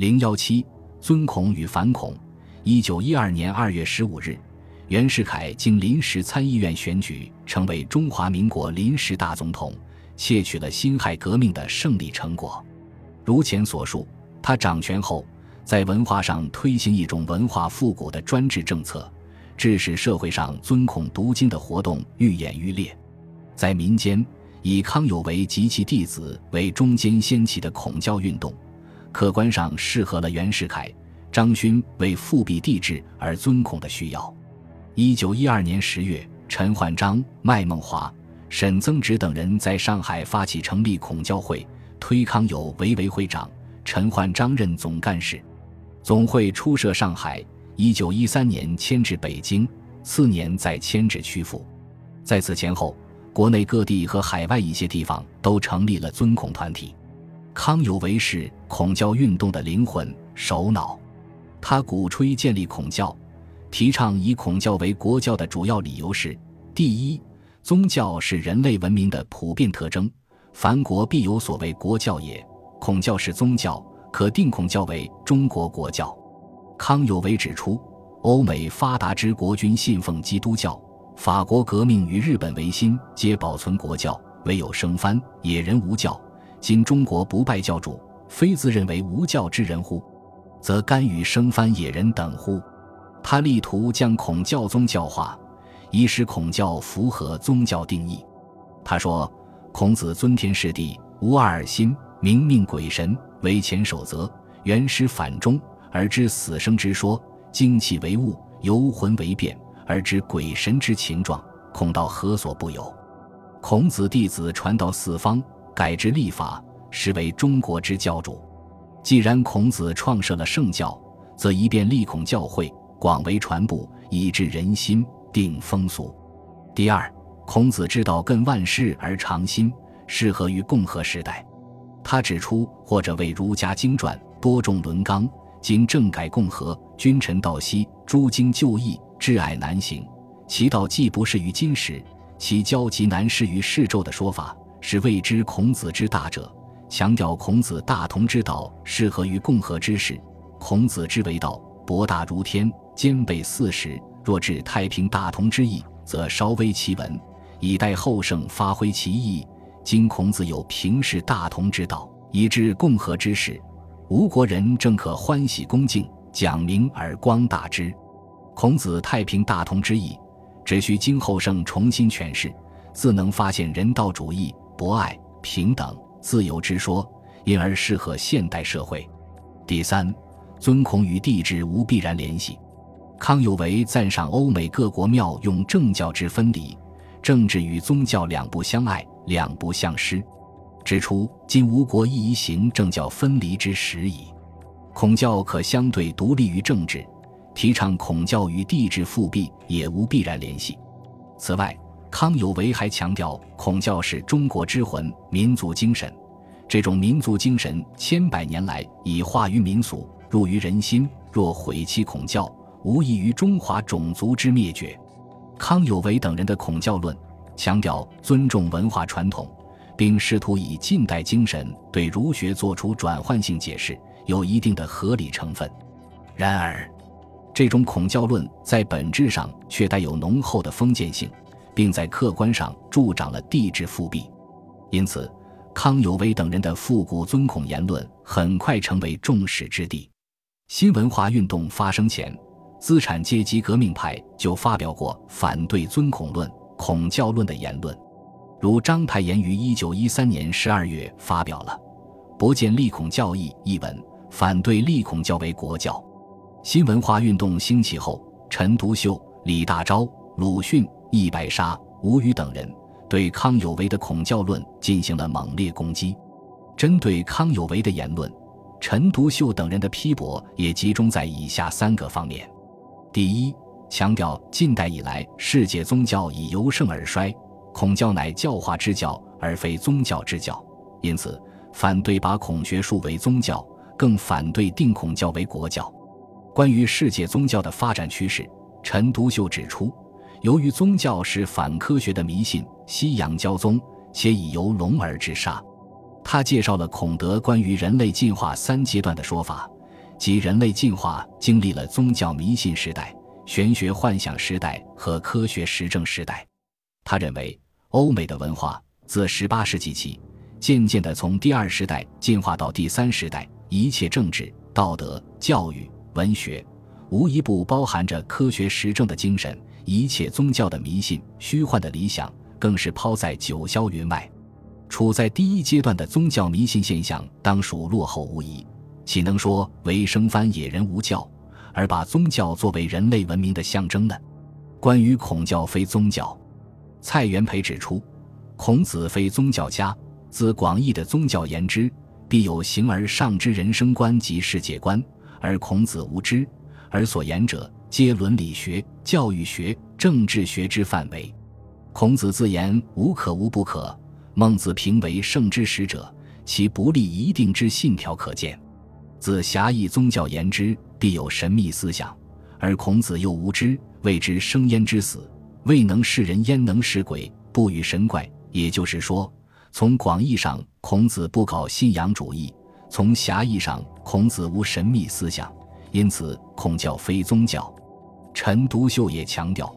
零幺七，尊孔与反孔。一九一二年二月十五日，袁世凯经临时参议院选举，成为中华民国临时大总统，窃取了辛亥革命的胜利成果。如前所述，他掌权后，在文化上推行一种文化复古的专制政策，致使社会上尊孔读经的活动愈演愈烈。在民间，以康有为及其弟子为中间掀起的孔教运动。客观上适合了袁世凯、张勋为复辟帝制而尊孔的需要。一九一二年十月，陈焕章、麦孟华、沈曾植等人在上海发起成立孔教会，推康有为为会长，陈焕章任总干事。总会初设上海，一九一三年迁至北京，次年再迁至曲阜。在此前后，国内各地和海外一些地方都成立了尊孔团体。康有为是孔教运动的灵魂首脑，他鼓吹建立孔教，提倡以孔教为国教的主要理由是：第一，宗教是人类文明的普遍特征，凡国必有所谓国教也。孔教是宗教，可定孔教为中国国教。康有为指出，欧美发达之国君信奉基督教，法国革命与日本维新皆保存国教，唯有生番野人无教。今中国不拜教主，非自认为无教之人乎？则甘与生番野人等乎？他力图将孔教宗教化，以使孔教符合宗教定义。他说：“孔子尊天事地，无二心，明命鬼神为前守则，原始反中，而知死生之说，精气为物，游魂为变，而知鬼神之情状，孔道何所不有？孔子弟子传道四方。”改制立法，实为中国之教主。既然孔子创设了圣教，则一便立孔教会，广为传播，以治人心，定风俗。第二，孔子之道亘万世而长新，适合于共和时代。他指出，或者为儒家经传多重伦纲，今政改共和，君臣道西，诸经就义，挚爱难行。其道既不适于今时，其交集难适于世纣的说法。是谓之孔子之大者，强调孔子大同之道适合于共和之时。孔子之为道，博大如天，兼备四时。若至太平大同之意，则稍微其文，以待后圣发挥其意。今孔子有平视大同之道，以至共和之时，吴国人正可欢喜恭敬，讲明而光大之。孔子太平大同之意，只需经后圣重新诠释，自能发现人道主义。博爱、平等、自由之说，因而适合现代社会。第三，尊孔与帝制无必然联系。康有为赞赏欧美各国庙用政教之分离，政治与宗教两不相爱，两不相失，指出今吴国亦宜行政教分离之时矣。孔教可相对独立于政治，提倡孔教与帝制复辟也无必然联系。此外，康有为还强调，孔教是中国之魂、民族精神。这种民族精神千百年来已化于民俗，入于人心。若毁弃孔教，无异于中华种族之灭绝。康有为等人的孔教论强调尊重文化传统，并试图以近代精神对儒学做出转换性解释，有一定的合理成分。然而，这种孔教论在本质上却带有浓厚的封建性。并在客观上助长了帝制复辟，因此，康有为等人的复古尊孔言论很快成为众矢之的。新文化运动发生前，资产阶级革命派就发表过反对尊孔论、孔教论的言论，如章太炎于一九一三年十二月发表了《不见立孔教义》一文，反对立孔教为国教。新文化运动兴起后，陈独秀、李大钊、鲁迅。易白沙、吴语等人对康有为的孔教论进行了猛烈攻击。针对康有为的言论，陈独秀等人的批驳也集中在以下三个方面：第一，强调近代以来世界宗教已由盛而衰，孔教乃教化之教而非宗教之教，因此反对把孔学术为宗教，更反对定孔教为国教。关于世界宗教的发展趋势，陈独秀指出。由于宗教是反科学的迷信，西洋教宗且已由龙而至沙。他介绍了孔德关于人类进化三阶段的说法，即人类进化经历了宗教迷信时代、玄学幻想时代和科学实证时代。他认为，欧美的文化自18世纪起，渐渐地从第二时代进化到第三时代，一切政治、道德、教育、文学，无一不包含着科学实证的精神；一切宗教的迷信、虚幻的理想，更是抛在九霄云外。处在第一阶段的宗教迷信现象，当属落后无疑。岂能说为生番野人无教，而把宗教作为人类文明的象征呢？关于孔教非宗教，蔡元培指出，孔子非宗教家。自广义的宗教言之，必有形而上之人生观及世界观，而孔子无知，而所言者皆伦理学、教育学、政治学之范围。孔子自言无可无不可，孟子评为圣之始者，其不立一定之信条可见。自狭义宗教言之，必有神秘思想，而孔子又无知，谓之生焉之死，未能视人，焉能视鬼？不与神怪。也就是说，从广义上，孔子不搞信仰主义；从狭义上，孔子无神秘思想。因此，孔教非宗教。陈独秀也强调，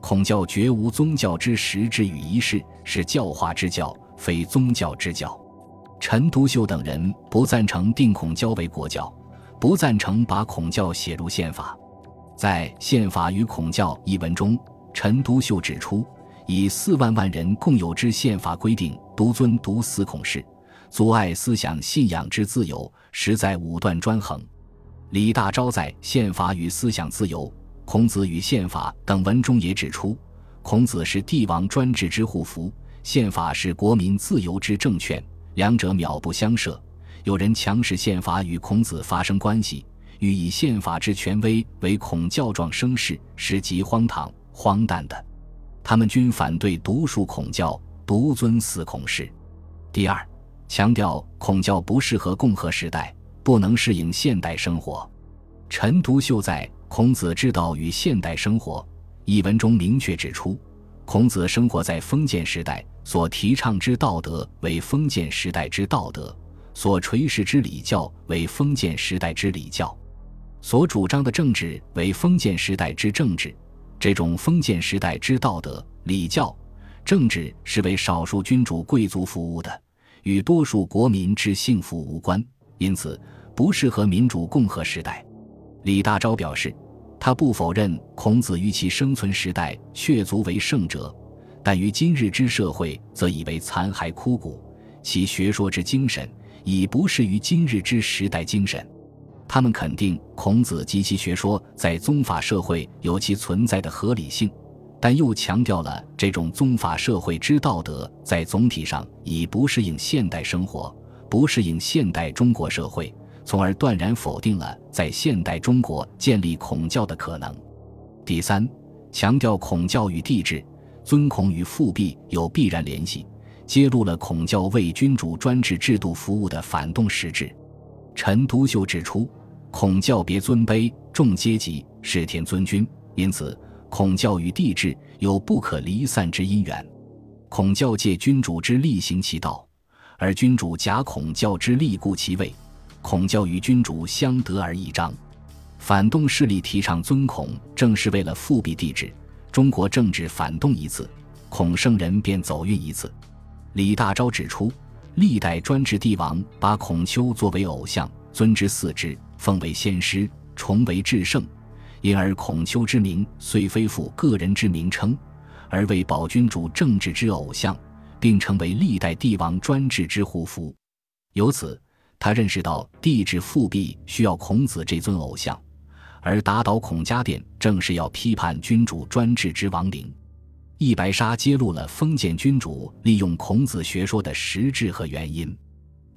孔教绝无宗教之实质与仪式，是教化之教，非宗教之教。陈独秀等人不赞成定孔教为国教，不赞成把孔教写入宪法。在《宪法与孔教》一文中，陈独秀指出，以四万万人共有之宪法规定，独尊独死孔氏，阻碍思想信仰之自由，实在武断专横。李大钊在《宪法与思想自由》《孔子与宪法》等文中也指出，孔子是帝王专制之护符，宪法是国民自由之证券。两者渺不相涉，有人强使宪法与孔子发生关系，欲以宪法之权威为孔教状声势，是极荒唐荒诞的。他们均反对独树孔教，独尊祀孔氏。第二，强调孔教不适合共和时代，不能适应现代生活。陈独秀在《孔子之道与现代生活》一文中明确指出。孔子生活在封建时代，所提倡之道德为封建时代之道德，所垂视之礼教为封建时代之礼教，所主张的政治为封建时代之政治。这种封建时代之道德、礼教、政治是为少数君主贵族服务的，与多数国民之幸福无关，因此不适合民主共和时代。李大钊表示。他不否认孔子于其生存时代确足为圣者，但于今日之社会则已为残骸枯骨，其学说之精神已不适于今日之时代精神。他们肯定孔子及其学说在宗法社会有其存在的合理性，但又强调了这种宗法社会之道德在总体上已不适应现代生活，不适应现代中国社会。从而断然否定了在现代中国建立孔教的可能。第三，强调孔教与帝制、尊孔与复辟有必然联系，揭露了孔教为君主专制制度服务的反动实质。陈独秀指出，孔教别尊卑、重阶级、视天尊君，因此孔教与帝制有不可离散之因缘。孔教借君主之力行其道，而君主假孔教之力固其位。孔教与君主相得而益彰，反动势力提倡尊孔，正是为了复辟帝制。中国政治反动一次，孔圣人便走运一次。李大钊指出，历代专制帝王把孔丘作为偶像，尊之祀之，奉为先师，崇为至圣，因而孔丘之名虽非复个人之名称，而为保君主政治之偶像，并成为历代帝王专制之护符。由此。他认识到帝制复辟需要孔子这尊偶像，而打倒孔家店正是要批判君主专制之亡灵。易白沙揭露了封建君主利用孔子学说的实质和原因。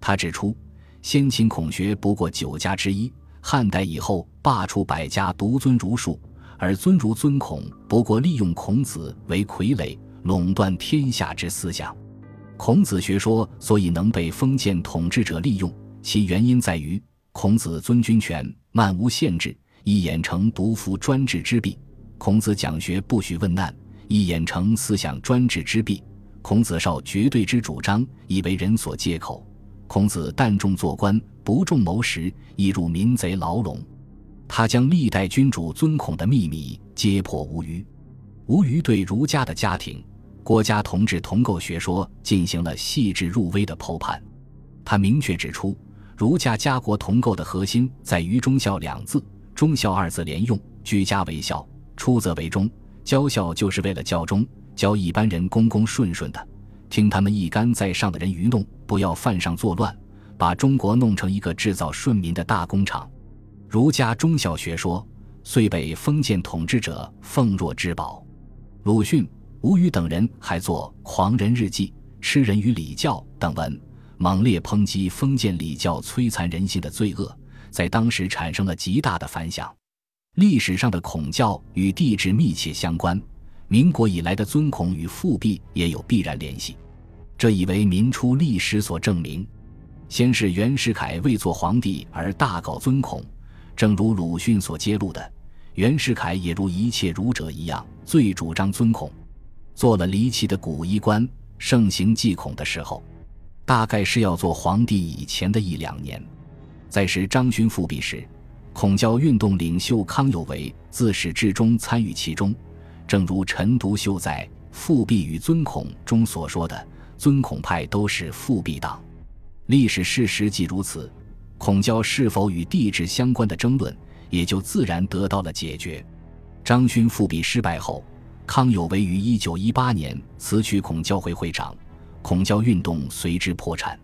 他指出，先秦孔学不过九家之一，汉代以后罢黜百家，独尊儒术，而尊儒尊孔不过利用孔子为傀儡，垄断天下之思想。孔子学说所以能被封建统治者利用。其原因在于，孔子尊君权，漫无限制，一眼成独夫专制之弊；孔子讲学不许问难，一眼成思想专制之弊；孔子少绝对之主张，以为人所借口；孔子淡重做官，不重谋时，亦入民贼牢笼。他将历代君主尊孔的秘密揭破无余。吴虞对儒家的家庭、国家同治同构学说进行了细致入微的剖判。他明确指出，儒家家国同构的核心在于“忠孝”两字，“忠孝”二字连用，居家为孝，出则为忠。教孝就是为了教忠，教一般人公公顺顺的，听他们一干在上的人愚弄，不要犯上作乱，把中国弄成一个制造顺民的大工厂。儒家忠孝学说虽被封建统治者奉若至宝。鲁迅、吴语等人还作《狂人日记》《吃人与礼教》等文，猛烈抨击封建礼教摧残人性的罪恶，在当时产生了极大的反响。历史上的孔教与帝制密切相关，民国以来的尊孔与复辟也有必然联系，这已为民初历史所证明。先是袁世凯为做皇帝而大搞尊孔，正如鲁迅所揭露的。袁世凯也如一切儒者一样，最主张尊孔，做了离奇的古衣冠，盛行祭孔的时候，大概是要做皇帝以前的一两年。在时张勋复辟时，孔教运动领袖康有为自始至终参与其中，正如陈独秀在《复辟与尊孔》中所说的：“尊孔派都是复辟党。”历史事实即如此。孔教是否与帝制相关的争论？也就自然得到了解决。张勋复辟失败后，康有为于一九一八年辞去孔教会会长，孔教运动随之破产。